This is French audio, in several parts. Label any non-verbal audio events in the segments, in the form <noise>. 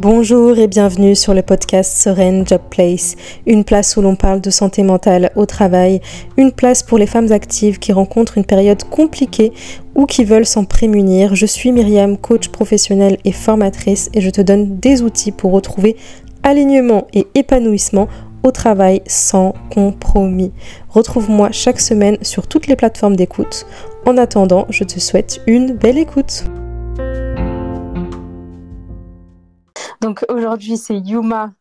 Bonjour et bienvenue sur le podcast Sereine Job Place, une place où l'on parle de santé mentale au travail, une place pour les femmes actives qui rencontrent une période compliquée ou qui veulent s'en prémunir. Je suis Myriam, coach professionnelle et formatrice et je te donne des outils pour retrouver alignement et épanouissement au travail sans compromis. Retrouve-moi chaque semaine sur toutes les plateformes d'écoute. En attendant, je te souhaite une belle écoute. Donc aujourd'hui, c'est Yuma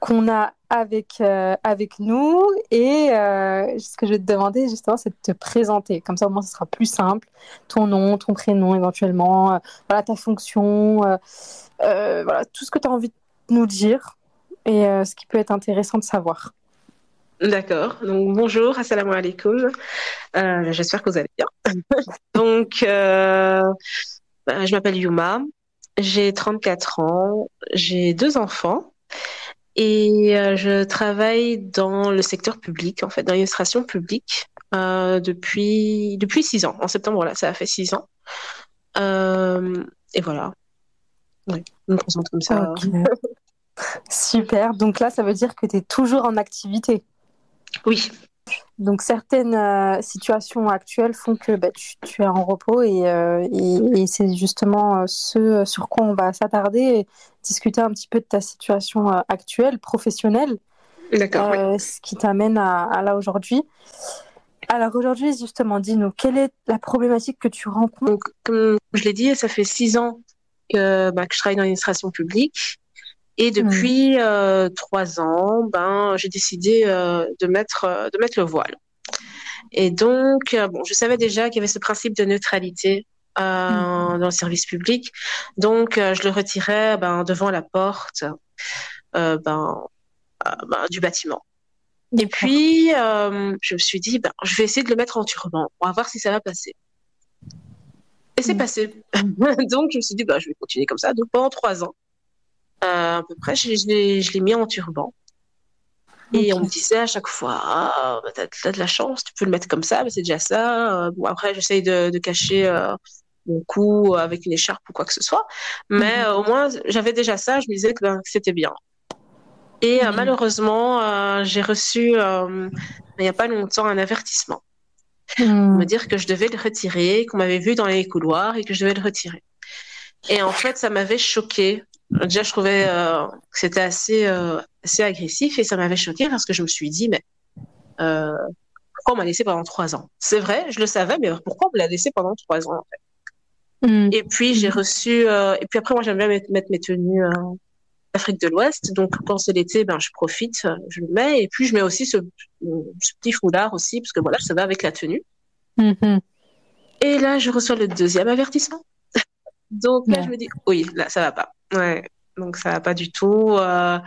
qu'on a avec, euh, avec nous. Et euh, ce que je vais te demander, justement, c'est de te présenter. Comme ça, au moins, ce sera plus simple. Ton nom, ton prénom, éventuellement, euh, voilà, ta fonction, voilà, tout ce que tu as envie de nous dire et ce qui peut être intéressant de savoir. D'accord. Donc bonjour, assalamu alaikum. J'espère que vous allez bien. <laughs> Donc, bah, je m'appelle Yuma. J'ai 34 ans, j'ai deux enfants et euh, je travaille dans le secteur public, en fait, dans l'administration publique euh, depuis depuis six ans. En septembre, là, ça a fait six ans. Euh, et voilà. Oui, je me présente comme ça. Super. Donc là, ça veut dire que tu es toujours en activité? Oui, donc certaines euh, situations actuelles font que bah, tu, es en repos et, euh, c'est justement euh, ce sur quoi on va s'attarder et discuter un petit peu de ta situation actuelle, professionnelle. D'accord. Ce qui t'amène à, là aujourd'hui. Alors aujourd'hui, justement, dis-nous, quelle est la problématique que tu rencontres? Comme je l'ai dit, ça fait six ans que, bah, que je travaille dans l'administration publique. Et hmm. depuis euh, trois ans, ben, j'ai décidé euh, de, mettre, euh, de mettre le voile. Et donc, bon, je savais déjà qu'il y avait ce principe de neutralité hmm. dans le service public. Donc, je le retirais ben, devant la porte ben, ben, du bâtiment. Et puis, je me suis dit, ben, je vais essayer de le mettre en turban. On va voir si ça va passer. Et c'est hmm. passé. <laughs> donc, je me suis dit, ben, je vais continuer comme ça. Donc, pendant trois ans, à peu près, je, je l'ai mis en turban. Et on me disait à chaque fois, ah, bah, t'as, de la chance, tu peux le mettre comme ça, mais c'est déjà ça. Euh, bon, après, j'essaye de, de cacher euh, mon cou avec une écharpe ou quoi que ce soit. Mais mhm. au moins, j'avais déjà ça, je me disais que, ben, c'était bien. Et mhm. malheureusement, j'ai reçu, il n'y a pas longtemps, un avertissement. Mhm. Me dire que je devais le retirer, qu'on m'avait vu dans les couloirs et que je devais le retirer. Et en fait, ça m'avait choqué Déjà, je trouvais euh, que c'était assez, euh, assez agressif et ça m'avait choqué parce que je me suis dit, mais euh, pourquoi on m'a laissé pendant trois ans? C'est vrai, je le savais, mais pourquoi on me l'a laissé pendant trois ans en fait? Mm. Et puis j'ai reçu, et puis après moi j'aime bien mettre, mes tenues d'Afrique de l'Ouest, donc quand c'est l'été, ben je profite, je le mets, et puis je mets aussi ce, petit foulard aussi parce que voilà, ça va avec la tenue. Mm-hmm. Et là, je reçois le deuxième avertissement. <laughs> donc là, je me dis, oui, là, ça va pas. Ouais, donc ça va pas du tout. Euh,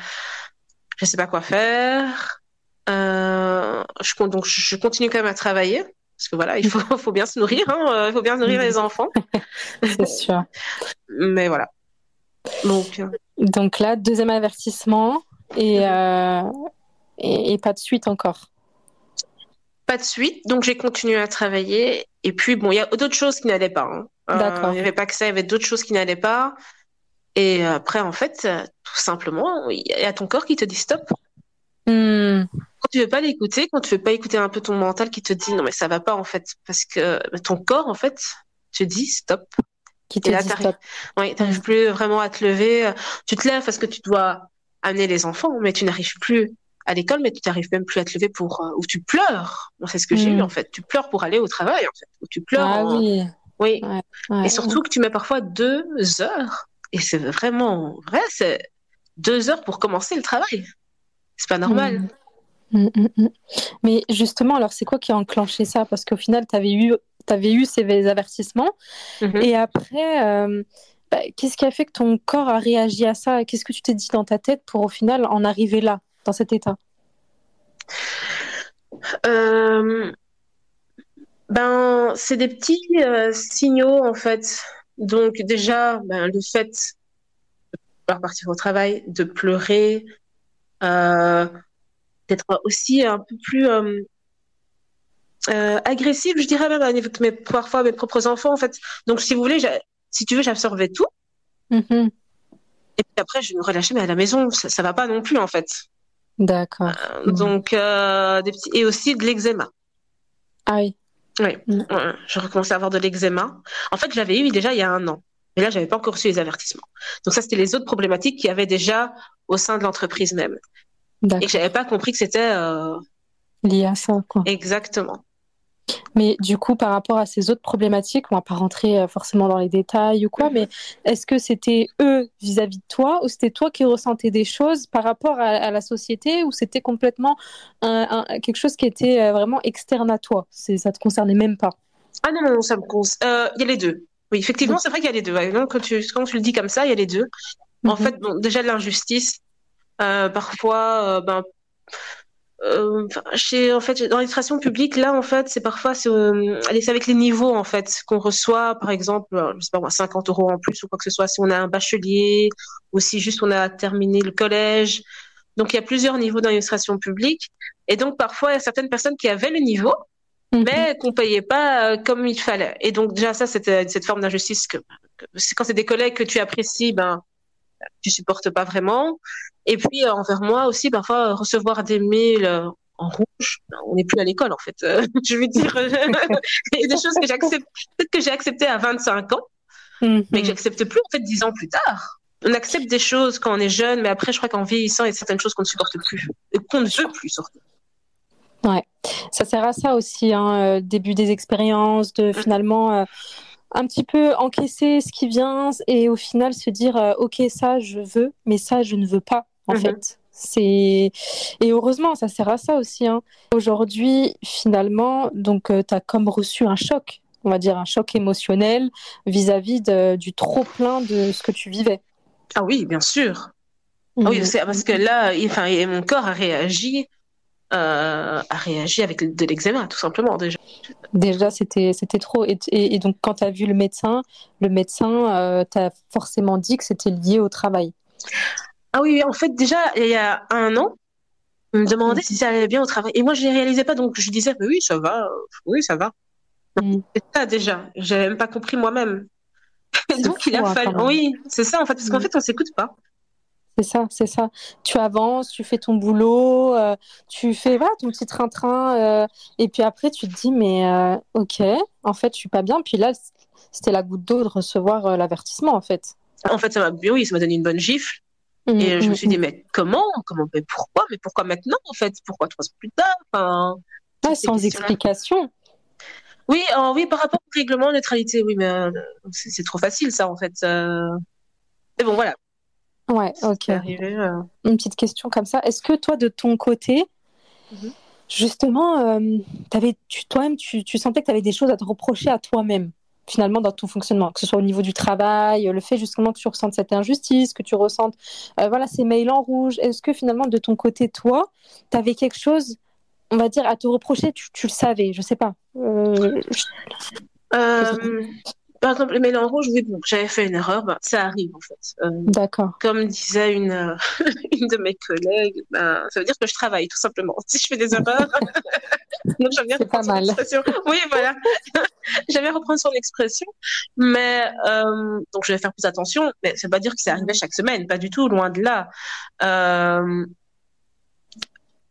je sais pas quoi faire. Euh, je, donc je continue quand même à travailler parce que voilà, il faut, <laughs> faut bien se nourrir, hein, euh, il faut bien nourrir les enfants. <laughs> C'est sûr. Mais voilà. Donc, euh, donc là, deuxième avertissement et, et, pas de suite encore. Pas de suite, donc j'ai continué à travailler. Et puis bon, il y a d'autres choses qui n'allaient pas. Hein. D'accord. Il n'y avait pas que ça, il y avait d'autres choses qui n'allaient pas. Et après, en fait, tout simplement, il y a ton corps qui te dit stop. Hmm. Quand tu veux pas l'écouter, quand tu veux pas écouter un peu ton mental qui te dit non mais ça va pas en fait, parce que ton corps en fait te dit stop. Qui te dit stop. Oui, t'arrives plus vraiment à te lever. Tu te lèves parce que tu dois amener les enfants, mais tu n'arrives plus à l'école, mais tu n'arrives même plus à te lever pour euh, ou tu pleures. c'est ce que j'ai eu hmm. en fait. Tu pleures pour aller au travail en fait. Ou tu pleures. Ah oui. Oui. Et surtout que tu mets parfois deux heures et c'est vraiment vrai, c'est deux heures pour commencer le travail. C'est pas normal. Mm. Mm, mm, Mais justement, alors c'est quoi qui a enclenché ça? Parce qu'au final, tu avais eu, avais eu ces avertissements. Mm-hmm. Et après, euh, bah, qu'est-ce qui a fait que ton corps a réagi à ça? Qu'est-ce que tu t'es dit dans ta tête pour au final en arriver là, dans cet état? Euh, Ben, c'est des petits euh, signaux en fait. Donc déjà, ben, le fait de pouvoir partir au travail, de pleurer, euh, d'être aussi un peu plus euh, euh, agressif, je dirais même à niveau de mes, parfois mes propres enfants en fait. Donc si vous voulez, si tu veux, j'absorbais tout. Mm-hmm. Et puis après, je me relâcher, mais à la maison, ça, ça va pas non plus, en fait. D'accord. Euh, donc, euh, des petits... et aussi de l'eczéma. Ah oui. Oui, Mm. ouais, je recommençais à avoir de l'eczéma. En fait, je l'avais eu déjà il y a un an. Mais là, j'avais pas encore reçu les avertissements. Donc ça, c'était les autres problématiques qu'il y avait déjà au sein de l'entreprise même. Et que j'avais pas compris que c'était euh, Lié à ça, quoi. exactement. Mais du coup, par rapport à ces autres problématiques, on va pas rentrer euh, forcément dans les détails ou quoi, mais est-ce que c'était eux vis-à-vis de toi ou c'était toi qui ressentais des choses par rapport à, à la société ou c'était complètement un, un- quelque chose qui était euh, vraiment externe à toi? Ça te concernait même pas. Ah non, non, ça me cause. Euh, Il y a les deux. Oui, effectivement, c'est vrai qu'il y a les deux. Quand tu, quand tu le dis comme ça, il y a les deux. En Mhm. fait, bon, déjà de l'injustice. Euh, parfois, euh, ben, euh, chez, en fait, dans l'administration publique, là, en fait, c'est parfois, c'est, euh, c'est avec les niveaux, en fait, qu'on reçoit, par exemple, euh, je sais pas moi, 50 euros en plus ou quoi que ce soit, si on a un bachelier, ou si juste on a terminé le collège. Donc, il y a plusieurs niveaux d'administration publique. Et donc, parfois, il y a certaines personnes qui avaient le niveau, Mhm. mais qu'on payait pas comme il fallait. Et donc déjà ça, c'était cette forme d'injustice que, que c'est quand c'est des collègues que tu apprécies, ben tu supportes pas vraiment. Et puis euh, envers moi aussi, parfois euh, recevoir des mails euh, en rouge, on n'est plus à l'école en fait. Euh, <laughs> je veux dire, <laughs> il y a des choses que j'accepte, peut-être que j'ai accepté à 25 ans, Mhm. mais que j'accepte plus en fait 10 ans plus tard. On accepte des choses quand on est jeune, mais après, je crois qu'en vieillissant, il y a certaines choses qu'on ne supporte plus et qu'on ne veut plus surtout. Ça sert à ça aussi, hein, euh, début des expériences, de finalement euh, un petit peu encaisser ce qui vient et au final se dire euh, ok ça je veux, mais ça je ne veux pas en Mhm. fait. C'est et heureusement ça sert à ça aussi. Hein. Aujourd'hui finalement donc tu as comme reçu un choc, on va dire un choc émotionnel vis-à-vis du trop plein de ce que tu vivais. Ah oui, bien sûr. Ah oui, Mhm. parce que là, il- enfin, et mon corps a réagi, euh, a réagi avec de l'eczéma, tout simplement déjà. Déjà, c'était c'était trop. Et, et- et donc, quand tu as vu le médecin, le médecin euh, t'a forcément dit que c'était lié au travail. Ah oui, en fait, déjà, il y a un an, on me demandait si ça allait bien au travail. Et moi, je ne réalisais pas, donc je disais, oui, ça va, euh, oui, ça va. Mm. C'est ça déjà, j'avais même pas compris moi-même. <laughs> Donc, il a hein, fallu. Oui, c'est ça, en fait, parce qu'en Mm. fait, on s'écoute pas. C'est ça, c'est ça. Tu avances, tu fais ton boulot, euh, tu fais voilà, ton petit train-train, euh, et puis après, tu te dis, mais euh, ok, en fait, je suis pas bien. Puis là, c'était la goutte d'eau de recevoir l'avertissement, en fait. En fait, ça m'a, oui, ça m'a donné une bonne gifle. Mm, Et je me mm, suis dit, mais comment, comment, mais pourquoi, mais pourquoi maintenant, en fait? Pourquoi trois ans plus tard? Enfin. Ouais, sans explication. Oui, oui, par rapport au règlement de neutralité, oui, mais c'est trop facile, ça, en fait. Mais bon, voilà, Ouais, ok. arrivé. euh. Une petite question comme ça. Est-ce que toi, de ton côté, Mhm. justement, euh, t'avais, tu, toi-même, tu, tu sentais que tu avais des choses à te reprocher à toi-même, finalement, dans ton fonctionnement, que ce soit au niveau du travail, le fait justement que tu ressentes cette injustice, que tu ressentes euh, voilà, ces mails en rouge. Est-ce que finalement, de ton côté, toi, tu avais quelque chose, on va dire, à te reprocher, tu, tu le savais, je sais pas. Je- Euh, par exemple, le en rouge, oui, bon, j'avais fait une erreur, ben, ça arrive, en fait. Euh, D'accord. comme disait une, euh, <laughs> une de mes collègues, ben, ça veut dire que je travaille, tout simplement. Si je fais des erreurs, <laughs> donc j'aime bien C'est pas reprendre son mal. expression. Oui, voilà. <laughs> J'aime bien reprendre son expression, mais euh, donc je vais faire plus attention. Mais ça veut pas dire que c'est arrivé chaque semaine, pas du tout, loin de là.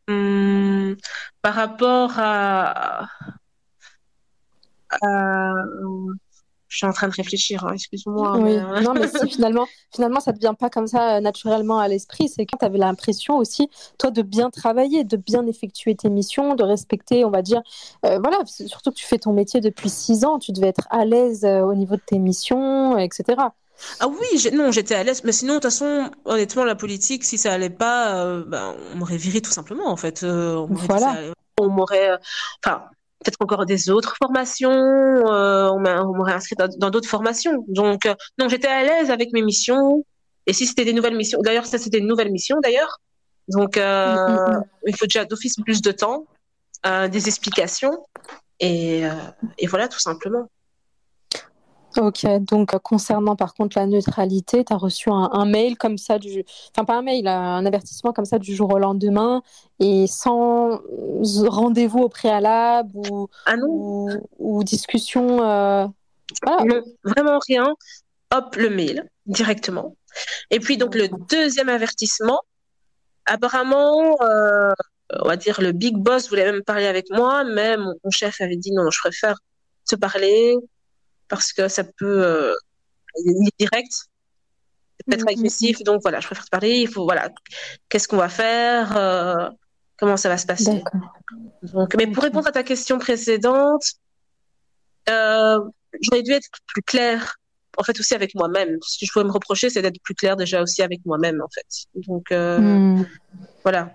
Hum, par rapport à, à- je suis en train de réfléchir, hein, excuse-moi. Oui, mais, <laughs> non, mais si finalement, finalement, ça ne te vient pas comme ça euh, naturellement à l'esprit, c'est quand tu avais l'impression aussi, toi, de bien travailler, de bien effectuer tes missions, de respecter, on va dire, euh, voilà, surtout que tu fais ton métier depuis six ans, tu devais être à l'aise euh, au niveau de tes missions, etc. Ah oui, non, j'étais à l'aise, mais sinon, de toute façon, honnêtement, la politique, si ça allait pas, euh, ben, on m'aurait viré tout simplement, en fait. Euh, on Voilà. on m'aurait, enfin, peut-être encore des autres formations, euh, on m'a- on m'aurait inscrit dans d'autres formations. Donc, euh, non, j'étais à l'aise avec mes missions. Et si c'était des nouvelles missions, d'ailleurs, ça, c'était une nouvelle mission, d'ailleurs. Donc, euh, Mm, mm, il faut déjà d'office plus de temps, euh, des explications. Et, et voilà, tout simplement. Ok, donc concernant par contre la neutralité, tu as reçu un, un mail comme ça, du... enfin pas un mail, un avertissement comme ça du jour au lendemain et sans rendez-vous au préalable ou, Ah non, ou, ou discussion. euh, Voilà. Vraiment rien. Hop, le mail, directement. Et puis donc le deuxième avertissement, apparemment, euh, on va dire le big boss voulait même parler avec moi, mais mon, chef avait dit non, je préfère te parler parce que ça peut, euh, il est direct, peut-être mm-hmm. agressif, donc voilà, je préfère te parler. Il faut voilà, qu'est-ce qu'on va faire, euh, comment ça va se passer. Donc, mais pour répondre à ta question précédente, euh, j'aurais dû être plus claire en fait aussi avec moi-même. Ce que je pourrais me reprocher, c'est d'être plus clair déjà aussi avec moi-même, en fait. Donc euh, voilà.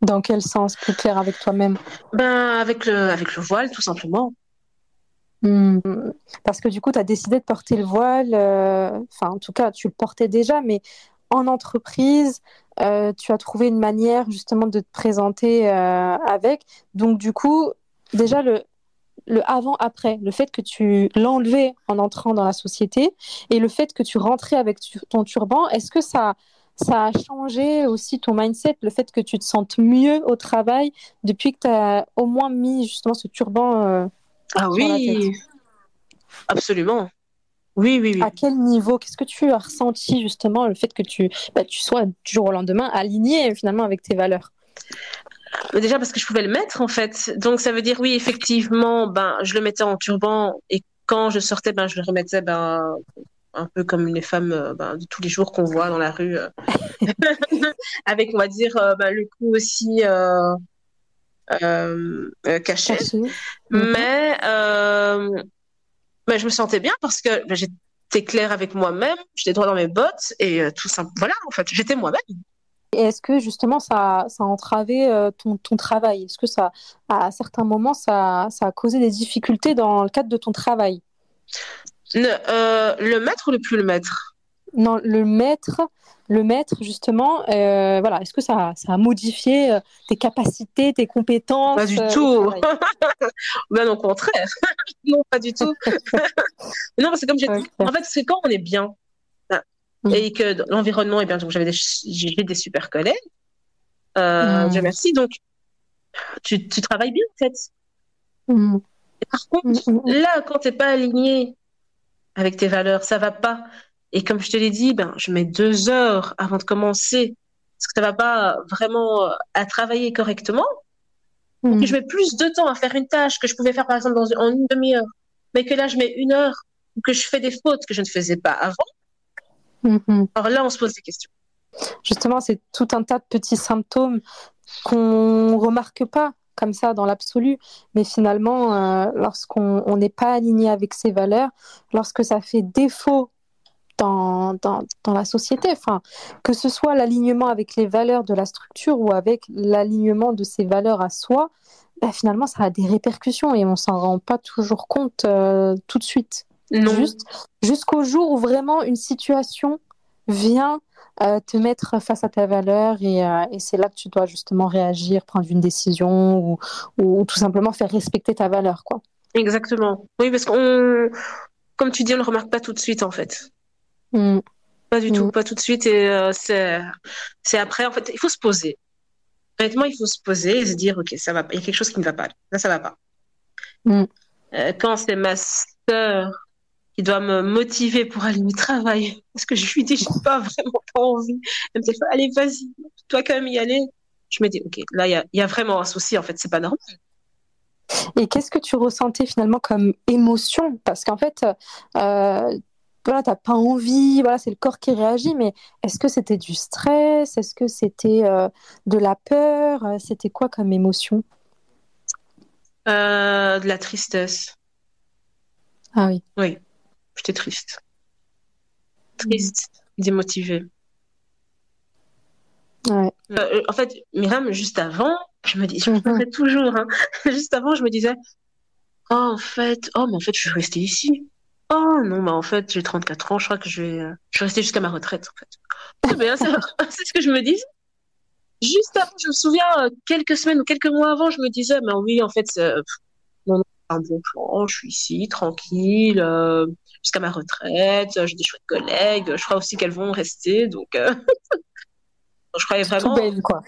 Dans quel sens plus clair avec toi-même? Ben avec le avec le voile, tout simplement. Hmm. Parce que du coup, tu as décidé de porter le voile. Euh, enfin, en tout cas, tu le portais déjà, mais en entreprise, euh, tu as trouvé une manière justement de te présenter avec. Donc du coup, déjà le le avant-après, le fait que tu l'enlevais en entrant dans la société et le fait que tu rentrais avec ton turban, est-ce que ça, ça a changé aussi ton mindset, le fait que tu te sentes mieux au travail depuis que tu as au moins mis justement ce turban euh, Ah oui, absolument. Oui, oui, oui. À quel niveau Qu'est-ce que tu as ressenti justement le fait que tu, bah, tu sois du jour au lendemain aligné finalement avec tes valeurs? Déjà parce que je pouvais le mettre en fait. Donc ça veut dire oui effectivement ben je le mettais en turban et quand je sortais ben je le remettais ben un peu comme les femmes euh, ben, de tous les jours qu'on voit dans la rue euh, <laughs> avec on va dire euh, ben, le cou aussi caché. Mais ben, je me sentais bien parce que ben, j'étais claire avec moi-même, j'étais droit dans mes bottes et tout ça. Voilà en fait j'étais moi-même. Est-ce que justement ça, ça a entravé euh, ton, ton travail? Est-ce que ça, à certains moments, ça, ça a causé des difficultés dans le cadre de ton travail? Le, euh, le mettre ou le plus le mettre Non, le maître, le maître justement, euh, voilà, est-ce que ça, ça a modifié tes capacités, tes compétences Pas du tout. <laughs> ben au contraire. <laughs> non, pas du tout. <laughs> non, parce que comme j'ai en fait, c'est quand on est bien, Mm. et que l'environnement, et bien, donc j'avais des, j'ai des super collègues. Euh, mm. Dieu merci. Donc, tu, tu travailles bien, en fait. Mm. Et par contre, là, quand t'es pas aligné avec tes valeurs, ça va pas. Et comme je te l'ai dit, ben, je mets deux heures avant de commencer parce que ça va pas vraiment euh, à travailler correctement. Donc, je mets plus de temps à faire une tâche que je pouvais faire, par exemple, dans, en une demi-heure. Mais que là, je mets une heure ou que je fais des fautes que je ne faisais pas avant. Mhm. Alors là, on se pose des questions. Justement, c'est tout un tas de petits symptômes qu'on remarque pas comme ça dans l'absolu, mais finalement, euh, lorsqu'on n'est pas aligné avec ses valeurs, lorsque ça fait défaut dans, dans, dans la société, enfin, que ce soit l'alignement avec les valeurs de la structure ou avec l'alignement de ses valeurs à soi, bah, finalement, ça a des répercussions et on s'en rend pas toujours compte euh, tout de suite. Juste jusqu'au jour où vraiment une situation vient euh, te mettre face à ta valeur et, euh, et c'est là que tu dois justement réagir, prendre une décision ou, ou, tout simplement faire respecter ta valeur, quoi. Exactement. Oui, parce qu'on, comme tu dis, on ne remarque pas tout de suite en fait. Mm. Pas du tout, mm. pas tout de suite et euh, c'est, c'est après. En fait, il faut se poser. Honnêtement, il faut se poser et se dire, ok, ça va, il y a quelque chose qui ne va pas. Là, ça va pas. Mm. quand c'est ma sœur il doit me motiver pour aller au travail. <laughs> Parce que je lui dis, j'ai pas vraiment pas envie. Elle me dit, allez, vas-y, toi quand même y aller. Je me dis, ok, là, il y a, vraiment un souci, en fait, c'est pas normal. Et qu'est-ce que tu ressentais finalement comme émotion? Parce qu'en fait, euh, voilà, t'as pas envie, voilà, c'est le corps qui réagit, mais est-ce que c'était du stress? Est-ce que c'était euh, de la peur? C'était quoi comme émotion? Euh, De la tristesse. Ah oui. Oui. J'étais triste. Triste, démotivée. Ouais. Euh, en fait, Myriam, juste avant, je me dis, je me mhm. toujours, hein. <laughs> juste avant, je me disais, oh, en fait, oh, mais en fait, je suis restée ici. Oh, non, mais en fait, j'ai 34 ans, je crois que je vais, euh, je vais rester jusqu'à ma retraite, en fait. <laughs> <laughs> c'est ce que je me dis. Juste avant, je me souviens, euh, quelques semaines ou quelques mois avant, je me disais, mais oui, en fait, non, non, un bon plan, je suis ici, tranquille, jusqu'à ma retraite. J'ai des chouettes collègues. Je crois aussi qu'elles vont rester. Donc, euh, <laughs> je croyais vraiment. Tout belle, quoi.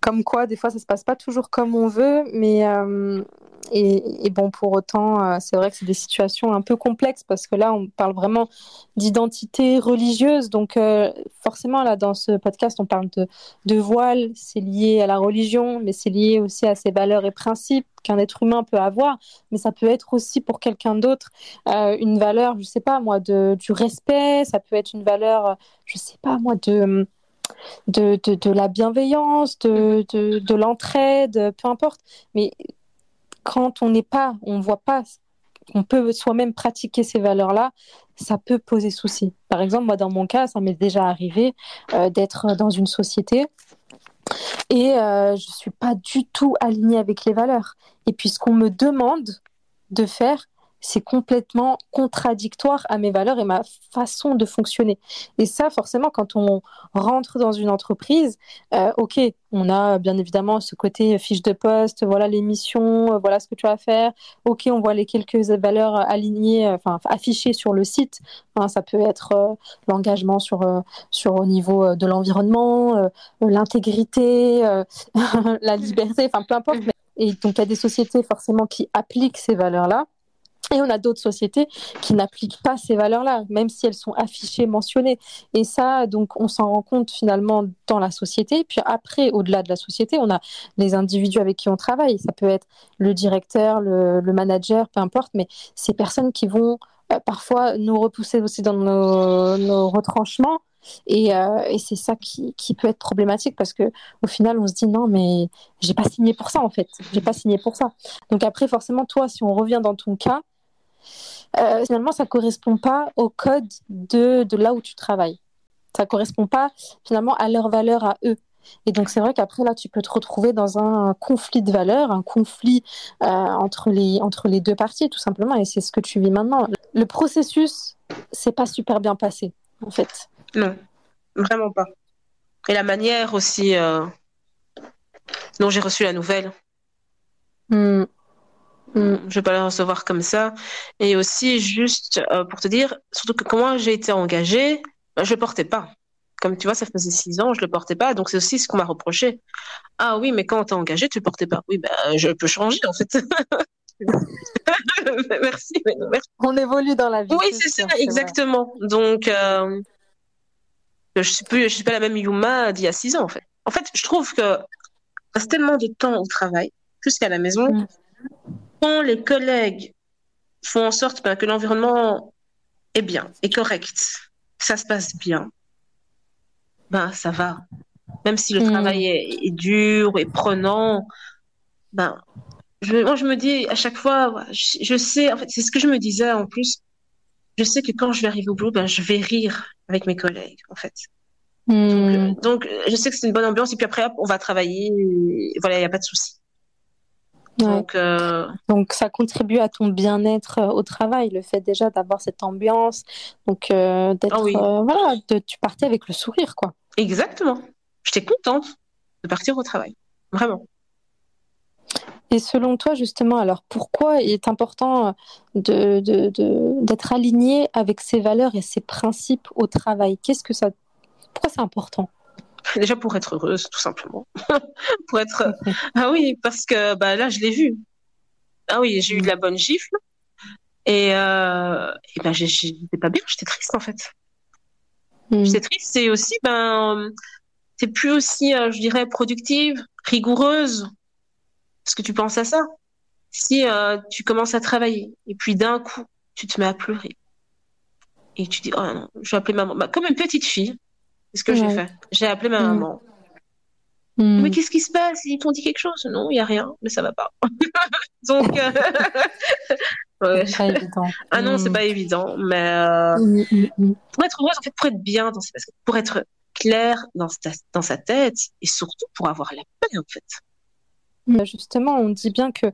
Comme quoi, des fois, ça se passe pas toujours comme on veut, mais, euh, et, bon, pour autant, euh, c'est vrai que c'est des situations un peu complexes parce que là, on parle vraiment d'identité religieuse. Donc, euh, forcément, là, dans ce podcast, on parle de, de voile. C'est lié à la religion, mais c'est lié aussi à ses valeurs et principes qu'un être humain peut avoir. Mais ça peut être aussi pour quelqu'un d'autre euh, une valeur, je sais pas moi, de, du respect. Ça peut être une valeur, je sais pas moi, de de, de, de, la bienveillance, de, de, de l'entraide, peu importe. Mais quand on n'est pas, on ne voit pas qu'on peut soi-même pratiquer ces valeurs-là, ça peut poser souci. Par exemple, moi, dans mon cas, ça m'est déjà arrivé euh, d'être dans une société et euh, je ne suis pas du tout alignée avec les valeurs. Et puis, ce qu'on me demande de faire, c'est complètement contradictoire à mes valeurs et ma façon de fonctionner. Et ça, forcément, quand on rentre dans une entreprise, euh, ok, on a bien évidemment ce côté fiche de poste, voilà les missions, euh, voilà ce que tu vas faire. Ok, on voit les quelques valeurs alignées, euh, enfin affichées sur le site. Hein, ça peut être l'engagement sur sur au niveau de l'environnement, l'intégrité, <laughs> la liberté, enfin peu importe. Et donc il y a des sociétés forcément qui appliquent ces valeurs-là. Et on a d'autres sociétés qui n'appliquent pas ces valeurs-là, même si elles sont affichées, mentionnées. Et ça, donc, on s'en rend compte finalement dans la société. Puis après, au-delà de la société, on a les individus avec qui on travaille. Ça peut être le directeur, le, manager, peu importe, mais ces personnes qui vont euh, parfois nous repousser aussi dans nos, retranchements. Et, euh, et c'est ça qui, qui, peut être problématique parce que au final, on se dit non, mais j'ai pas signé pour ça en fait. J'ai pas signé pour ça. Donc après, forcément, toi, si on revient dans ton cas, euh, finalement, ça correspond pas au code de, de là où tu travailles. Ça correspond pas finalement à leurs valeurs à eux. Et donc c'est vrai qu'après là, tu peux te retrouver dans un conflit de valeurs, un conflit euh, entre les entre les deux parties tout simplement. Et c'est ce que tu vis maintenant. Le processus, c'est pas super bien passé en fait. Non, vraiment pas. Et la manière aussi euh, dont j'ai reçu la nouvelle. Hmm. Mm, je vais pas la recevoir comme ça. Et aussi, juste euh, pour te dire, surtout que comment j'ai été engagée, ben, je le portais pas. Comme tu vois, ça faisait six ans, je le portais pas. Donc c'est aussi ce qu'on m'a reproché. Ah oui, mais quand on t'a engagé, tu le portais pas. Oui, ben je peux changer en fait. merci, <laughs> merci, On évolue dans la vie. Oui, c'est ça, exactement. Donc euh, je suis plus, je suis pas la même Yuma d'il y a six ans en fait. En fait, je trouve que passe tellement de temps au travail, plus qu'à la maison. Mm quand les collègues font en sorte que l'environnement est bien, est correct, ça se passe bien, ben ça va. Même si le hmm. travail est, dur et prenant, ben je, moi je me dis à chaque fois, je, sais, en fait c'est ce que je me disais en plus, je sais que quand je vais arriver au boulot, ben je vais rire avec mes collègues en fait. Hmm. Donc, je sais que c'est une bonne ambiance et puis après on va travailler, voilà, il n'y a pas de souci. Donc, euh, donc ça contribue à ton bien-être euh, au travail, le fait déjà d'avoir cette ambiance, donc euh, d'être, ah voilà, de, tu partais avec le sourire, quoi. Exactement. J'étais contente de partir au travail, vraiment. Et selon toi, justement, alors pourquoi il est important de, de, de, d'être aligné avec ses valeurs et ses principes au travail? Qu'est-ce que ça, pourquoi c'est important? Déjà pour être heureuse, tout simplement. <laughs> pour être. Ah oui, parce que bah, là, je l'ai vu. Ah oui, j'ai eu de la bonne gifle. Et, euh, et ben, j'étais pas bien, j'étais triste en fait. Mm. J'étais triste, c'est aussi, ben, t'es plus aussi, euh, je dirais, productive, rigoureuse. Parce que tu penses à ça. Si euh, tu commences à travailler et puis d'un coup, tu te mets à pleurer et tu dis, oh non, je vais appeler maman. Bah, comme une petite fille, c'est ce que j'ai fait? J'ai appelé ma maman. Mm. Mais qu'est-ce qui se passe? Ils t'ont dit quelque chose? Non, il n'y a rien, mais ça va pas. <laughs> Donc, euh... <laughs> ouais. pas évident. Ah non, c'est mm. pas évident. Mais euh... pour être heureuse, en fait, pour être bien dans ses... pour être clair dans sa... dans sa tête et surtout pour avoir la paix, en fait. Justement, on dit bien que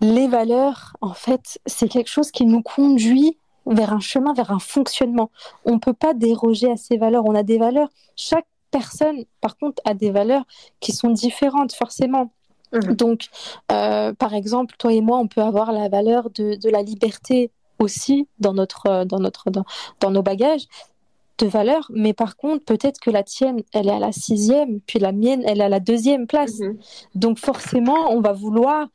les valeurs, en fait, c'est quelque chose qui nous conduit vers un chemin, vers un fonctionnement. On ne peut pas déroger à ces valeurs. On a des valeurs. Chaque personne, par contre, a des valeurs qui sont différentes, forcément. Mhm. Donc, euh, par exemple, toi et moi, on peut avoir la valeur de, de la liberté aussi dans notre dans notre dans, dans nos bagages de valeurs, mais par contre, peut-être que la tienne, elle est à la sixième, puis la mienne, elle est à la deuxième place. Mhm. Donc forcément, on va vouloir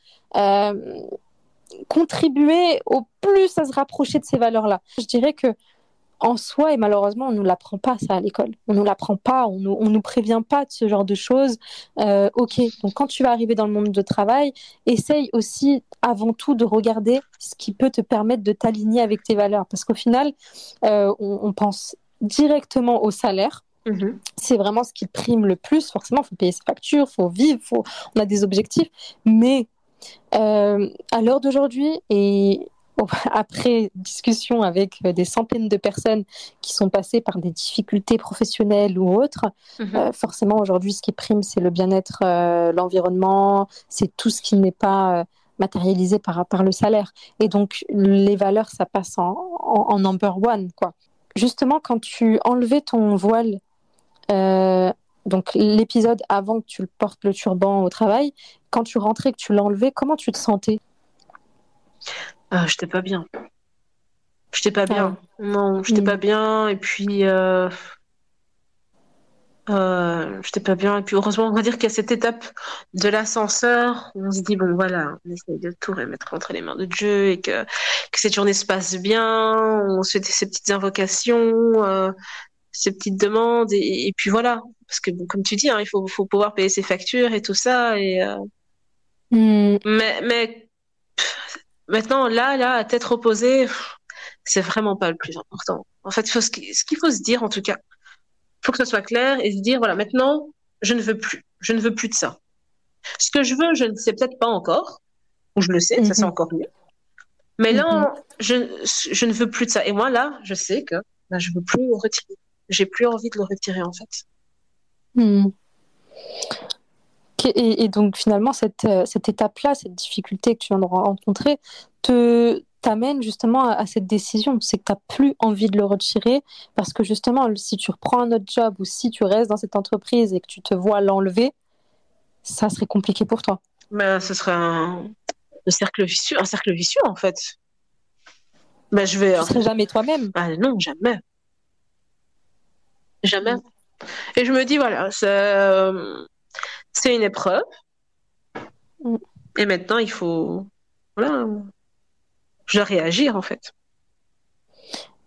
contribuer au plus à se rapprocher de ces valeurs-là. Je dirais que en soi, et malheureusement, on ne nous l'apprend pas ça à l'école. On ne nous l'apprend pas, on nous, nous prévient pas de ce genre de choses. Euh, ok, donc quand tu vas arriver dans le monde de travail, essaye aussi avant tout de regarder ce qui peut te permettre de t'aligner avec tes valeurs. Parce qu'au final, euh, on, pense directement au salaire. Mm-hmm. C'est vraiment ce qui prime le plus. Forcément, il faut payer ses factures, il faut vivre, faut... on a des objectifs. Mais à l'heure d'aujourd'hui, et <laughs> après discussion avec euh, des centaines de personnes qui sont passées par des difficultés professionnelles ou autres, mhm. euh, forcément aujourd'hui ce qui prime c'est le bien-être, euh, l'environnement, c'est tout ce qui n'est pas matérialisé par, par le salaire. Et donc les valeurs ça passe en, en, number one quoi. Justement quand tu enlevais ton voile donc l'épisode avant que tu portes le turban au travail, quand tu rentrais, que tu l'enlevais, comment tu te sentais? Ah, j'étais pas bien. J'étais pas bien. Non, j'étais pas mm. bien. Et puis, euh... Euh, j'étais pas bien. Et puis, heureusement, on va dire a cette étape de l'ascenseur on se dit, bon, voilà, on essaye de tout remettre entre les mains de Dieu et que, que cette journée se passe bien. On se fait ces petites invocations, euh, ces petites demandes. Et, puis, voilà. Parce que, bon, comme tu dis, hein, il faut, faut pouvoir payer ses factures et tout ça. Et, euh... mm. Mais, mais Maintenant, là, là, à tête reposée, c'est vraiment pas le plus important. En fait, faut ce qu'il faut se dire, en tout cas, faut que ce soit clair et se dire, voilà, maintenant, je ne veux plus. Je ne veux plus de ça. Ce que je veux, je ne sais peut-être pas encore, ou je le sais, ça c'est mhm. encore mieux. Mais là, mhm. je, je ne veux plus de ça. Et moi, là, je sais que là, je veux plus le retirer. J'ai plus envie de le retirer, en fait. Mhm. Et, donc finalement, cette, euh, cette étape-là, cette difficulté que tu viens de rencontrer, te t'amène justement à, cette décision. C'est que tu n'as plus envie de le retirer parce que justement, si tu reprends un autre job ou si tu restes dans cette entreprise et que tu te vois l'enlever, ça serait compliqué pour toi. Ben, ce serait un, cercle vicieux, un cercle vicieux en fait. Ben, je vais. Tu serais jamais toi-même. Ben, non, jamais. Jamais. Et je me dis voilà, c'est c'est une épreuve. Et maintenant, il faut. Voilà. Je réagir, en fait.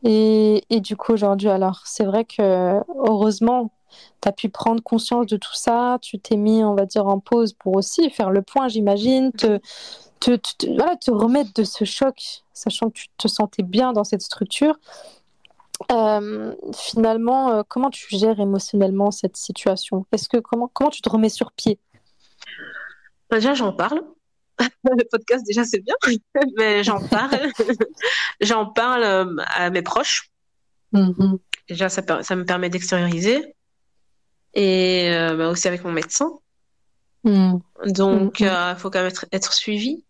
Et, et du coup, aujourd'hui, alors, c'est vrai que, heureusement, tu as pu prendre conscience de tout ça. Tu t'es mis, on va dire, en pause pour aussi faire le point, j'imagine. Te, te, te remettre de ce choc, sachant que tu te sentais bien dans cette structure. Euh, finalement, euh, comment tu gères émotionnellement cette situation? Est-ce que comment comment tu te remets sur pied? Bah, Déjà, j'en parle. <laughs> Le podcast, déjà, c'est bien, <laughs> mais j'en parle. <laughs> j'en parle euh, à mes proches. Mm-hmm. Déjà, ça, ça, me permet d'extérioriser et bah, aussi avec mon médecin. Mm. Donc, il mm-hmm. faut quand même être, être suivi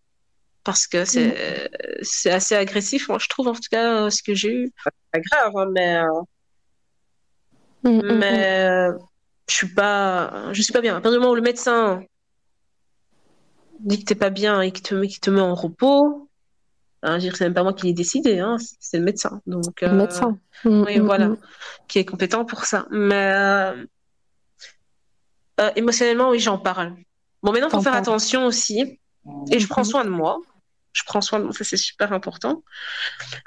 parce que c'est mm. c'est assez agressif, moi je trouve en tout cas ce que j'ai eu. Pas grave, hein, mais euh, mm, mm, mais euh, je suis pas je suis pas bien. À partir du moment où le médecin dit que t'es pas bien et qu'il te met te met en repos, hein, je c'est même pas moi qui l'ai décidé, hein, c'est le médecin. Donc le médecin. Euh, oui, voilà, qui est compétent pour ça. Mais émotionnellement, oui, j'en parle. Bon, maintenant, faut faire attention aussi. Et je prends soin de moi je prends soin de moi, ça c'est super important.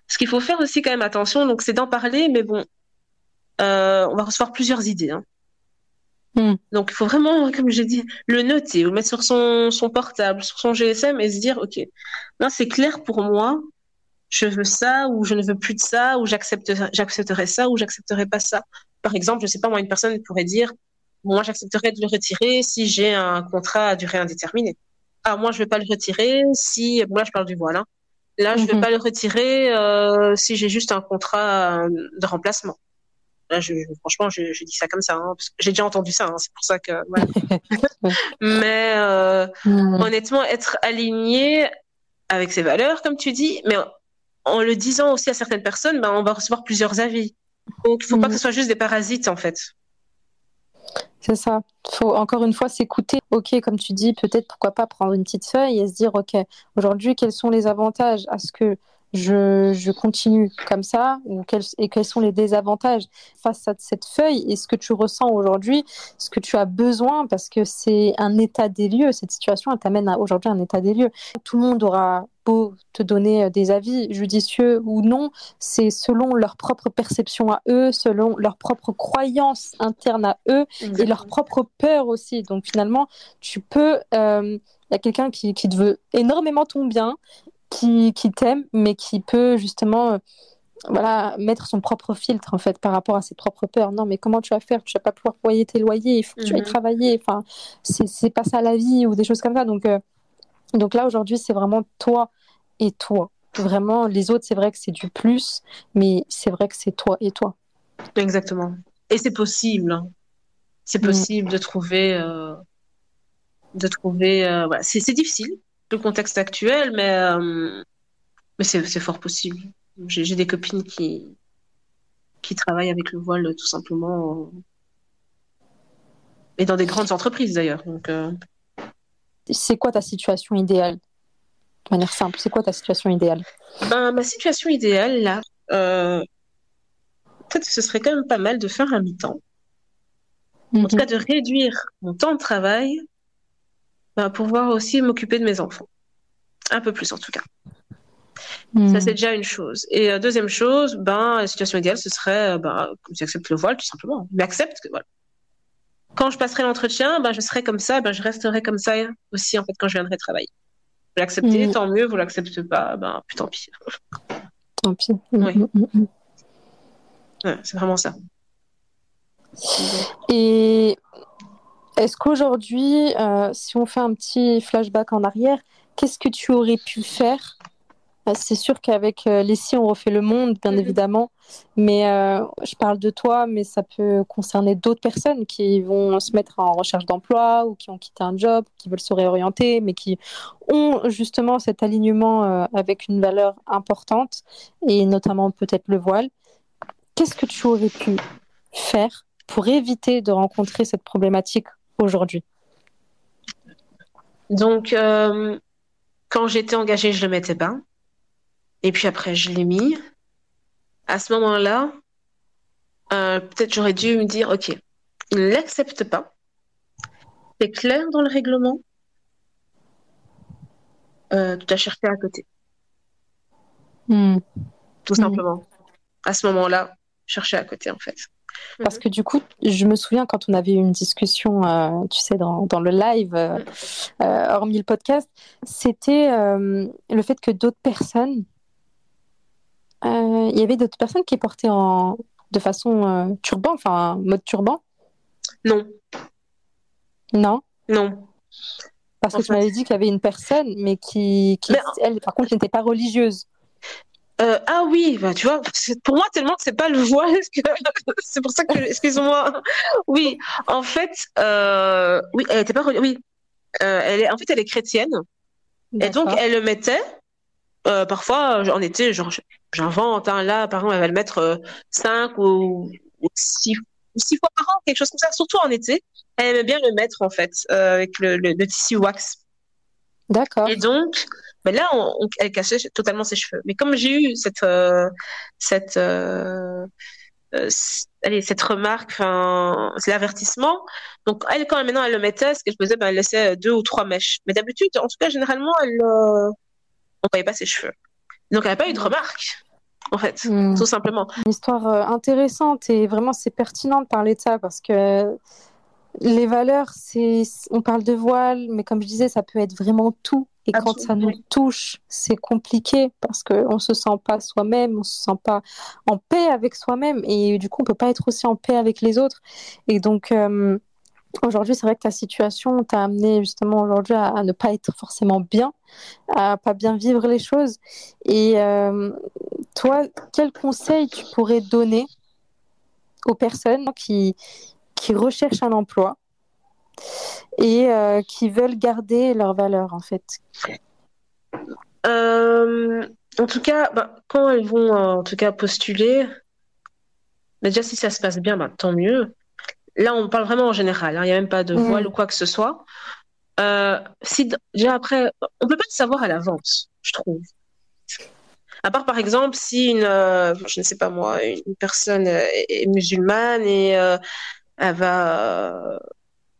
Ce qu'il faut faire aussi quand même attention, donc c'est d'en parler, mais bon, euh, on va recevoir plusieurs idées. Hein. Hmm. Donc il faut vraiment, comme j'ai dit, le noter ou le mettre sur son, son portable, sur son GSM et se dire, ok, là c'est clair pour moi, je veux ça ou je ne veux plus de ça ou j'accepterai ça ou j'accepterai pas ça. Par exemple, je sais pas moi, une personne pourrait dire, moi j'accepterais de le retirer si j'ai un contrat à durée indéterminée ah moi je vais pas le retirer si moi je parle du voile. Hein. Là je vais mhm. pas le retirer euh, si j'ai juste un contrat euh, de remplacement. Là, je, franchement, je, dis ça comme ça, hein, parce que j'ai déjà entendu ça, hein, c'est pour ça que. <laughs> mais euh, mhm. honnêtement, être aligné avec ses valeurs, comme tu dis, mais en le disant aussi à certaines personnes, ben, on va recevoir plusieurs avis. Donc, il faut pas que ce soit juste des parasites, en fait. C'est ça. faut encore une fois s'écouter. Ok, comme tu dis, peut-être pourquoi pas prendre une petite feuille et se dire ok, aujourd'hui quels sont les avantages à ce que je, je continue comme ça ou quels, et quels sont les désavantages face à cette feuille et ce que tu ressens aujourd'hui, ce que tu as besoin parce que c'est un état des lieux. Cette situation, elle t'amène aujourd'hui un état des lieux. Tout le monde aura beau te donner euh, des avis judicieux ou non, c'est selon leur propre perception à eux, selon leur propre croyance interne à eux et leur propre peur aussi. Donc finalement, tu peux... Euh, il y a quelqu'un qui, qui te veut énormément ton bien qui, qui t'aime, mais qui peut justement euh, voilà, mettre son propre filtre en fait par rapport à ses propres peurs. Non, mais comment tu vas faire? Tu vas pas pouvoir payer tes loyers, il faut que tu ailles mhm. travailler. Enfin, c'est pas ça la vie ou des choses comme ça. Donc, euh, donc là aujourd'hui, c'est vraiment toi et toi. Vraiment, les autres, c'est vrai que c'est du plus, mais c'est vrai que c'est toi et toi. Exactement. Et c'est possible. Hein. C'est mm. possible de trouver. Euh, de trouver. Voilà. C'est difficile le contexte actuel, mais, euh, mais c'est fort possible. J'ai des copines qui, qui travaillent avec le voile tout simplement. Et dans des grandes entreprises d'ailleurs. Donc, euh. C'est quoi ta situation idéale? De manière simple, c'est quoi ta situation idéale? Ben, Ma situation idéale, là, euh, peut-être que ce serait quand même pas mal de faire un mi-temps. En tout mhm. cas, de réduire mon temps de travail bah, pouvoir aussi m'occuper de mes enfants. Un peu plus en tout cas. Hmm. Ça, c'est déjà une chose. Et euh, deuxième chose, ben, la situation idéale, ce serait euh, ben, que j'accepte le voile, tout simplement. Mais accepte que voilà. Quand je passerai l'entretien, ben, je serai comme ça, ben, je resterai comme ça aussi, en fait, quand je viendrai travailler. Vous l'acceptez, hmm. tant mieux. Vous l'acceptez pas, ben, plus tant pis. Tant pis. Oui. Hmm, ouais, c'est vraiment ça. Et est-ce qu'aujourd'hui, euh, si on fait un petit flashback en arrière, qu'est-ce que tu aurais pu faire? Euh, C'est sûr qu'avec euh, les si on refait le monde, bien mhm. évidemment. Mais je parle de toi, mais ça peut concerner d'autres personnes qui vont se mettre en recherche d'emploi ou qui ont quitté un job, qui veulent se réorienter, mais qui ont justement cet alignement avec une valeur importante et notamment peut-être le voile. Qu'est-ce que tu aurais pu faire pour éviter de rencontrer cette problématique aujourd'hui Donc, euh, quand j'étais engagée, je le mettais pas. Et puis après, je l'ai mis. À ce moment-là, euh, peut-être j'aurais dû me dire, OK, il ne l'accepte pas. C'est clair dans le règlement. Euh, tu as cherché à côté. Hmm. Tout simplement. À ce moment-là, chercher à côté, en fait. Parce mhm. que du coup, je me souviens quand on avait eu une discussion, euh, tu sais, dans, dans le live, euh, euh, hormis le podcast, c'était le fait que d'autres personnes, il y avait d'autres personnes qui portaient en, de façon turban, enfin, mode turban? Non. Non? Non. Parce que tu m'avais dit qu'il y avait une personne, mais qui, qui elle, par contre, n'était pas religieuse. Euh, ah oui, bah tu vois, pour moi tellement que c'est pas le voile, <laughs> c'est pour ça que excuse-moi. Oui, en fait, euh, oui, elle était pas, oui, euh, elle est, en fait, elle est chrétienne, et donc elle le mettait. Parfois, en été, genre, j'invente, hein, là, par exemple, elle va le mettre euh, cinq ou, six, six, fois par an, quelque chose comme ça. Surtout en été, elle aimait bien le mettre en fait avec le, le, le tissu wax. D'accord. Et donc, mais là, elle cachait totalement ses cheveux. Mais comme j'ai eu cette, euh, cette, euh, euh, allez, cette remarque, c'est l'avertissement. Donc, elle, quand maintenant elle le mettait, ce qu'elle faisait, ben, elle laissait deux ou trois mèches. Mais d'habitude, en tout cas, généralement, elle, on voyait pas ses cheveux. Donc, elle n'a pas eu de remarque. En fait, hmm. tout simplement. Une histoire intéressante et vraiment c'est pertinent de parler de ça parce que les valeurs, c'est, on parle de voile, mais comme je disais, ça peut être vraiment tout. Et quand ça nous touche, c'est compliqué parce qu'on ne se sent pas soi-même, on ne se sent pas en paix avec soi-même et du coup, on peut pas être aussi en paix avec les autres. Et donc, euh, aujourd'hui, c'est vrai que ta situation t'a amené justement aujourd'hui à, ne pas être forcément bien, à pas bien vivre les choses. Et euh, toi, quel conseil tu pourrais donner aux personnes qui, qui recherchent un emploi et euh, qui veulent garder leurs valeurs en fait euh, En tout cas, bah, quand elles vont euh, en tout cas postuler, déjà si ça se passe bien, bah, tant mieux. Là, on parle vraiment en général. Hein. Il n'y a même pas de voile mm. ou quoi que ce soit. si déjà après, on peut pas le savoir à l'avance, je trouve. À part, par exemple, si une, euh, je ne sais pas moi, une personne est musulmane et elle va,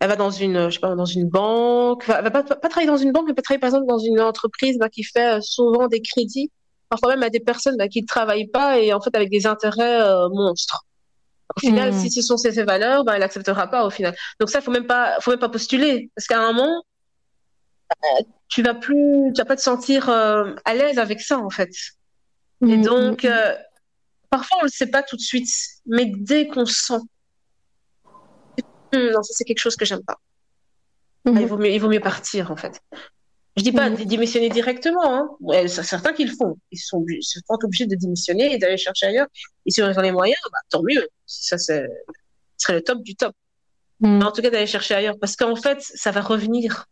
elle va dans une, je sais pas, dans une banque, elle va pas, pas, travailler dans une banque, elle peut travailler par exemple dans une entreprise bah, qui fait souvent des crédits. Parfois même à des personnes bah, qui ne travaillent pas et en fait avec des intérêts monstres. Au final, hmm. si ce sont ses, valeurs, ben, elle n'acceptera pas au final. Donc ça, faut même pas, faut même pas postuler, parce qu'à un moment, euh, tu vas plus, tu vas pas te sentir euh, à l'aise avec ça en fait. Et hmm, donc, euh, parfois on le sait pas tout de suite, mais dès qu'on sent, non, ça c'est quelque chose que j'aime pas. Ah, il vaut mieux, il vaut mieux partir en fait. Je dis pas démissionner directement. Hein. certains qui le font. Ils sont, sont obligés de démissionner et d'aller chercher ailleurs. Et si on ont les moyens, bah, tant mieux. Ça, ce serait le top du top. Mm. en tout cas, d'aller chercher ailleurs. Parce qu'en fait, ça va revenir.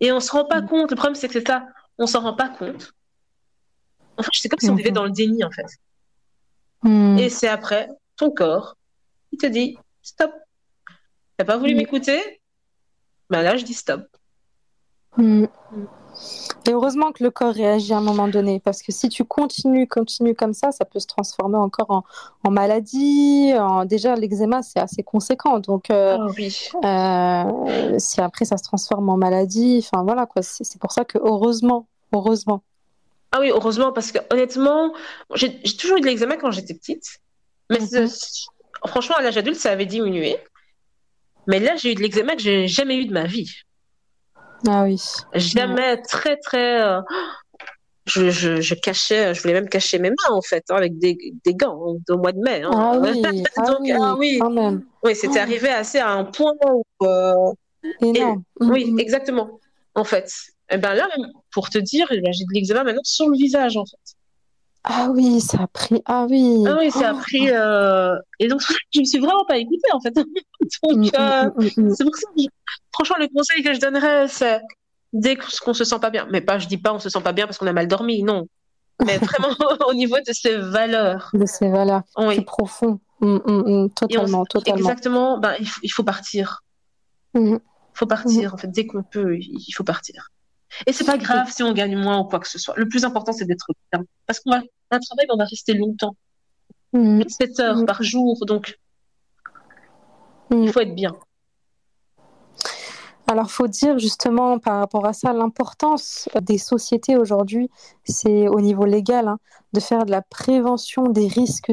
Et on se rend pas mm. compte. Le problème, c'est que c'est ça. On s'en rend pas compte. En fait, c'est comme si on vivait mm-hmm. dans le déni, en fait. Et c'est après, ton corps, il te dit, stop. T'as pas voulu m'écouter? Ben là, je dis stop. Et heureusement que le corps réagit à un moment donné, parce que si tu continues, continues comme ça, ça peut se transformer encore en, en maladie. En... Déjà, l'eczéma, c'est assez conséquent. Donc, euh, oh, oui. euh, si après ça se transforme en maladie, enfin voilà quoi. C'est pour ça que heureusement, heureusement. Ah oui, heureusement, parce que honnêtement, j'ai toujours eu de l'eczéma quand j'étais petite. Mais mhm. franchement, à l'âge adulte, ça avait diminué. Mais là, j'ai eu de l'eczéma que j'ai jamais eu de ma vie. Ah oui. Jamais très très. Euh, je, je, je, cachais, je voulais même cacher mes mains en fait, hein, avec des, des gants hein, au mois de mai. Hein. Ah <laughs> oui, ah oui, ah oui. Quand même. oui c'était arrivé assez à un point où. Euh, Énorme. oui, mm-hmm. exactement. En fait, et eh ben là, pour te dire, j'ai de l'eczéma maintenant sur le visage en fait. Ah oui, ça a pris. Ah oui. Ah oui, ça a oh. pris. Euh... Et donc, <laughs> je me suis vraiment pas écoutée en fait. <laughs> donc, mm, mm, euh... c'est pour ça que franchement, le conseil que je donnerais, c'est dès qu'on se sent pas bien, mais pas, je dis pas on se sent pas bien parce qu'on a mal dormi, non. Mais <laughs> vraiment au niveau de ses valeurs. De ses valeurs. Oui. Plus profond. Mm, totalement, totalement. Exactement. Ben, il, faut partir. Il faut partir. En fait, dès qu'on peut, il faut partir. Et c'est pas grave si on gagne moins ou quoi que ce soit. Le plus important, c'est d'être bien. Parce qu'on va, un travail, on va rester longtemps. 7 heures par jour. Donc, il faut être bien. Alors, faut dire justement par rapport à ça, l'importance des sociétés aujourd'hui, c'est au niveau légal, hein, de faire de la prévention des risques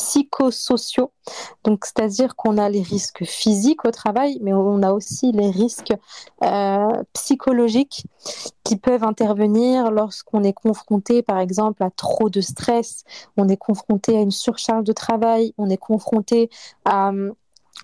psychosociaux. Donc, c'est-à-dire qu'on a les risques physiques au travail, mais on a aussi les risques euh, psychologiques qui peuvent intervenir lorsqu'on est confronté, par exemple, à trop de stress, on est confronté à une surcharge de travail, on est confronté à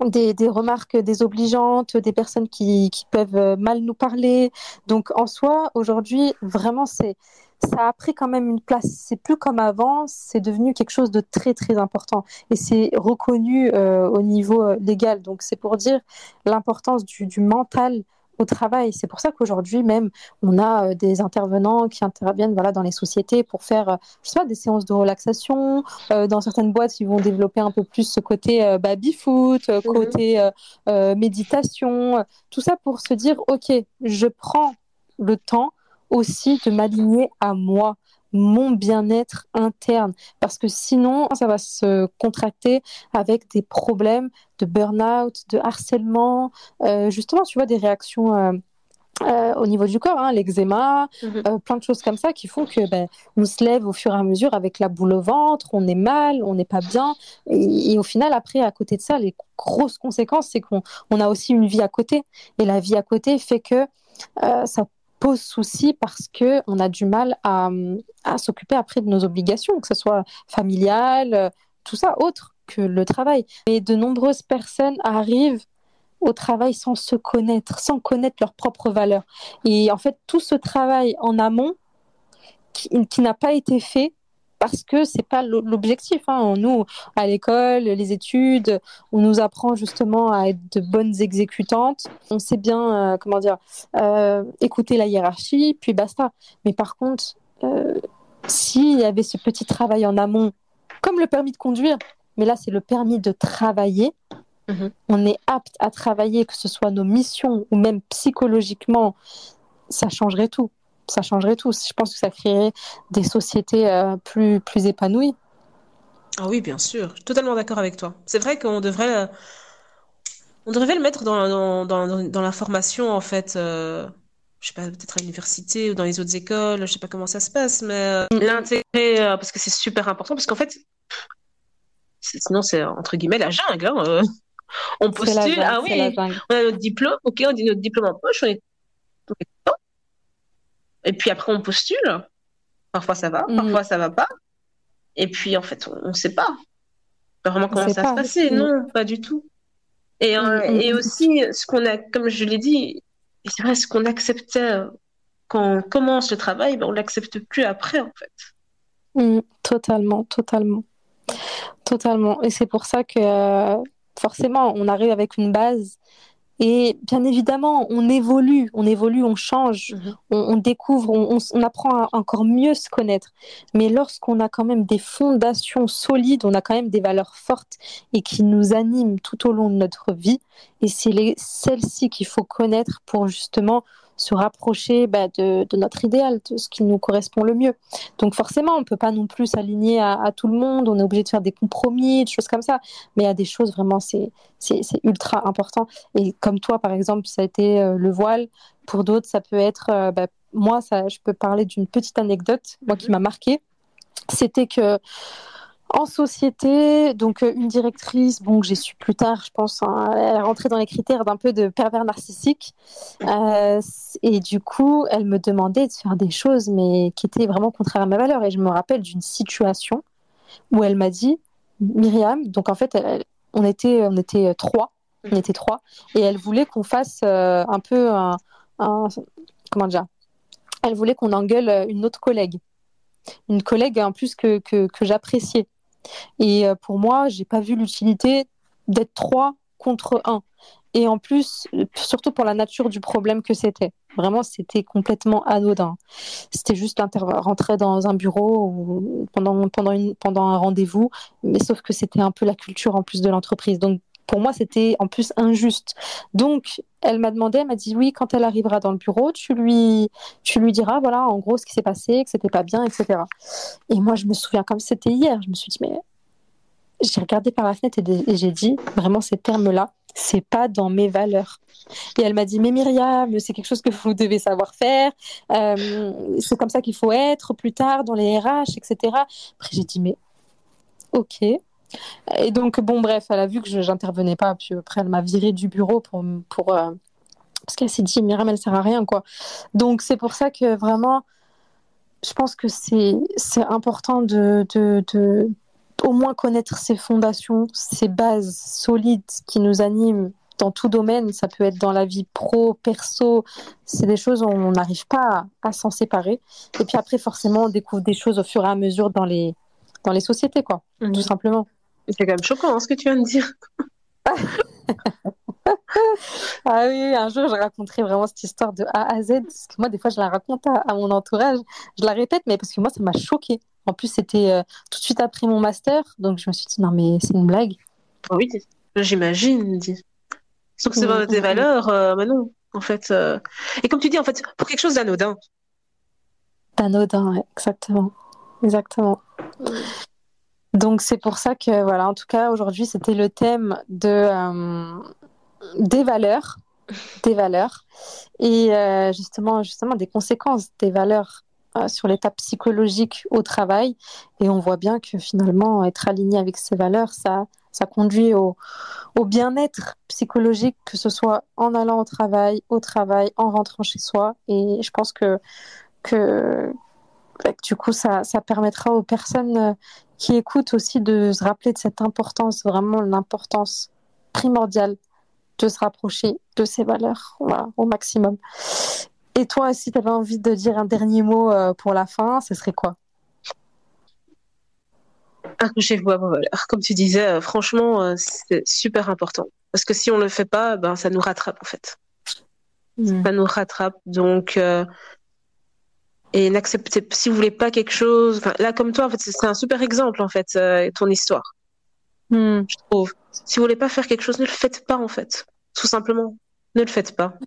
des, remarques désobligeantes, des personnes qui, peuvent euh, mal nous parler. Donc en soi, aujourd'hui, vraiment, c'est ça a pris quand même une place. C'est plus comme avant, c'est devenu quelque chose de très très important et c'est reconnu euh, au niveau euh, légal. Donc c'est pour dire l'importance du mental au travail. C'est pour ça qu'aujourd'hui même, on a euh, des intervenants qui interviennent voilà, dans les sociétés pour faire euh, je sais pas, des séances de relaxation. Euh, dans certaines boîtes, ils vont développer un peu plus ce côté baby-foot, mhm. côté méditation, tout ça pour se dire, OK, je prends le temps aussi de m'aligner à moi mon bien-être interne. Parce que sinon ça va se contracter avec des problèmes de burn-out, de harcèlement, euh, justement tu vois des réactions euh, euh, au niveau du corps, hein, l'eczéma, mhm. plein de choses comme ça qui font que ben, on se lève au fur et à mesure avec la boule au ventre, on est mal, on n'est pas bien, et, au final après à côté de ça, les grosses conséquences c'est qu'on on a aussi une vie à côté, et la vie à côté fait que ça pose souci parce que on a du mal à, s'occuper après de nos obligations, que ce soit familiale, tout ça, autre que le travail. Et de nombreuses personnes arrivent au travail sans se connaître, sans connaître leurs propres valeurs. Et en fait, tout ce travail en amont qui n'a pas été fait parce que c'est pas l'objectif. Hein. Nous, à l'école, les études, on nous apprend justement à être de bonnes exécutantes. On sait bien, euh, comment dire, euh, écouter la hiérarchie, puis basta. Mais par contre, euh, s'il y avait ce petit travail en amont, comme le permis de conduire, mais là c'est le permis de travailler, mhm. on est apte à travailler, que ce soit nos missions ou même psychologiquement, ça changerait tout ça changerait tout. Je pense que ça créerait des sociétés euh, plus, plus épanouies. Ah oui, bien sûr. Je suis totalement d'accord avec toi. C'est vrai qu'on devrait, euh, on devrait le mettre dans, dans, dans, dans la formation, en fait. Euh, je sais pas, peut-être à l'université ou dans les autres écoles. Je sais pas comment ça se passe, mais l'intégrer, parce que c'est super important. Parce qu'en fait, sinon, c'est entre guillemets la jungle. Hein, on postule, ah oui, on a notre diplôme, ok, on dit notre diplôme en poche, on est et puis après, on postule. Parfois, ça va, mm. parfois, ça va pas. Et puis, en fait, on ne sait pas. Vraiment comment ça va se passer. Non, pas du tout. Et, euh, mm, mm, et aussi, ce qu'on a, comme je l'ai dit, c'est vrai, ce qu'on acceptait quand on commence le travail, ben, on l'accepte plus après, en fait. totalement, totalement. Totalement. Et c'est pour ça que euh, forcément, on arrive avec une base et bien évidemment, on évolue, on évolue, on change, mhm. on, découvre, on, apprend à encore mieux se connaître. Mais lorsqu'on a quand même des fondations solides, on a quand même des valeurs fortes et qui nous animent tout au long de notre vie, et c'est celles-ci qu'il faut connaître pour justement se rapprocher bah, de, notre idéal, de ce qui nous correspond le mieux. Donc forcément, on ne peut pas non plus s'aligner à, tout le monde, on est obligé de faire des compromis, des choses comme ça, mais a des choses vraiment, c'est ultra important. Et comme toi, par exemple, ça a été euh, le voile, pour d'autres, ça peut être, euh, bah, moi, ça, je peux parler d'une petite anecdote, moi qui mhm. m'a marqué, c'était que en société, donc euh, une directrice, bon, que j'ai su plus tard, je pense, hein, elle est rentrée dans les critères d'un peu de pervers narcissique. Euh, et du coup, elle me demandait de faire des choses, mais qui étaient vraiment contraires à mes valeurs. Et je me rappelle d'une situation où elle m'a dit, Myriam, donc en fait, on, était, on était trois, on était trois, et elle voulait qu'on fasse euh, un peu un, Comment dire? Elle voulait qu'on engueule une autre collègue une collègue en plus que, que, que j'appréciais. Et euh, pour moi, j'ai pas vu l'utilité d'être trois contre un. Et en plus, surtout pour la nature du problème que c'était. Vraiment, c'était complètement anodin. C'était juste rentrer dans un bureau pendant, pendant, une, pendant un rendez-vous, mais sauf que c'était un peu la culture en plus de l'entreprise. Donc, pour moi, c'était en plus injuste. Donc, elle m'a demandé, elle m'a dit oui, quand elle arrivera dans le bureau, tu lui, tu lui diras, voilà, en gros, ce qui s'est passé, que c'était pas bien, etc. Et moi, je me souviens comme c'était hier, je me suis dit, mais j'ai regardé par la fenêtre et, j'ai dit, vraiment, ces termes-là, c'est pas dans mes valeurs. Et elle m'a dit, mais Myriam, c'est quelque chose que vous devez savoir faire, euh, c'est comme ça qu'il faut être plus tard dans les RH, etc. Après, j'ai dit, mais ok, et donc, bon, bref, elle a vu que je n'intervenais pas. Puis après, elle m'a viré du bureau pour. pour euh, parce qu'elle s'est dit, Myriam, elle sert à rien, quoi. Donc, c'est pour ça que vraiment, je pense que c'est important de, de, de, au moins connaître ses fondations, ses bases solides qui nous animent dans tout domaine. Ça peut être dans la vie pro, perso. C'est des choses où on n'arrive pas à, à s'en séparer. Et puis après, forcément, on découvre des choses au fur et à mesure dans les, dans les sociétés, quoi, tout mhm. simplement. C'est quand même choquant hein, ce que tu viens de dire. <laughs> ah oui, un jour je raconterai vraiment cette histoire de A à Z, parce que moi des fois je la raconte à, mon entourage, je la répète, mais parce que moi ça m'a choqué. En plus c'était euh, tout de suite après mon master, donc je me suis dit non mais c'est une blague. Oui, j'imagine. Sauf que c'est dans des valeurs, euh, mais non, en fait. Euh. Et comme tu dis, en fait, pour quelque chose d'anodin. D'anodin, exactement. Exactement. Donc c'est pour ça que voilà, en tout cas aujourd'hui c'était le thème de euh, des valeurs, des valeurs et euh, justement justement des conséquences des valeurs euh, sur l'état psychologique au travail. Et on voit bien que finalement être aligné avec ces valeurs ça ça conduit au, au bien-être psychologique que ce soit en allant au travail, au travail, en rentrant chez soi. Et je pense que que du coup, ça, ça, permettra aux personnes euh, qui écoutent aussi de se rappeler de cette importance, vraiment l'importance primordiale de se rapprocher de ces valeurs au maximum. Et toi, si tu avais envie de dire un dernier mot euh, pour la fin, ce serait quoi? Accrochez-vous à vos valeurs. Comme tu disais, euh, franchement, c'est super important. Parce que si on ne le fait pas, ben, ça nous rattrape en fait. Hmm. Ça nous rattrape. Donc, et n'acceptez si vous voulez pas quelque chose là comme toi en fait c'est un super exemple en fait euh, ton histoire hmm. je trouve si vous voulez pas faire quelque chose ne le faites pas en fait tout simplement ne le faites pas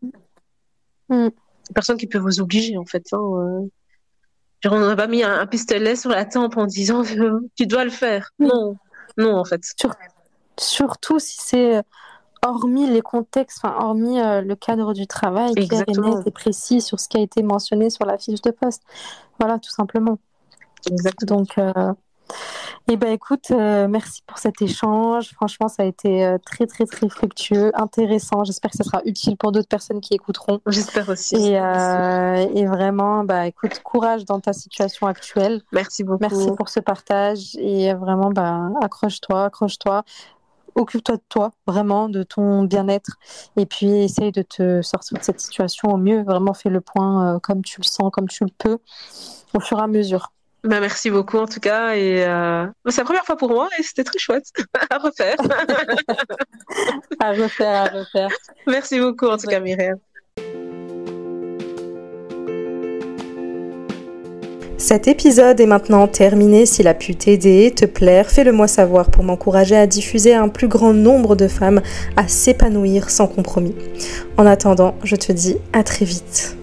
hmm. personne qui peut vous obliger en fait. Hein, euh. Genre, on n'a pas mis un, pistolet sur la tempe en disant <laughs> tu dois le faire. Non, non en fait. surtout si c'est hormis les contextes, enfin, hormis euh, le cadre du travail, et net et précis sur ce qui a été mentionné sur la fiche de poste. Voilà, tout simplement. Exactement. Donc, euh, eh ben, écoute, euh, merci pour cet échange. Franchement, ça a été très, très, très fructueux, intéressant. J'espère que ça sera utile pour d'autres personnes qui écouteront. J'espère aussi. Et, et, vraiment, bah, écoute, courage dans ta situation actuelle. Merci beaucoup. Merci pour ce partage. Et vraiment, bah, accroche-toi, accroche-toi occupe-toi de toi, vraiment, de ton bien-être, et puis essaye de te sortir de cette situation au mieux. Vraiment, fais le point euh, comme tu le sens, comme tu le peux, au fur et à mesure. Bah, merci beaucoup en tout cas et euh, c'est la première fois pour moi et c'était très chouette <laughs> à refaire. <laughs> à refaire, à refaire. Merci beaucoup en tout cas Myriam. Cet épisode est maintenant terminé. S'il a pu t'aider, te plaire, fais-le moi savoir pour m'encourager à diffuser un plus grand nombre de femmes à s'épanouir sans compromis. En attendant, je te dis à très vite.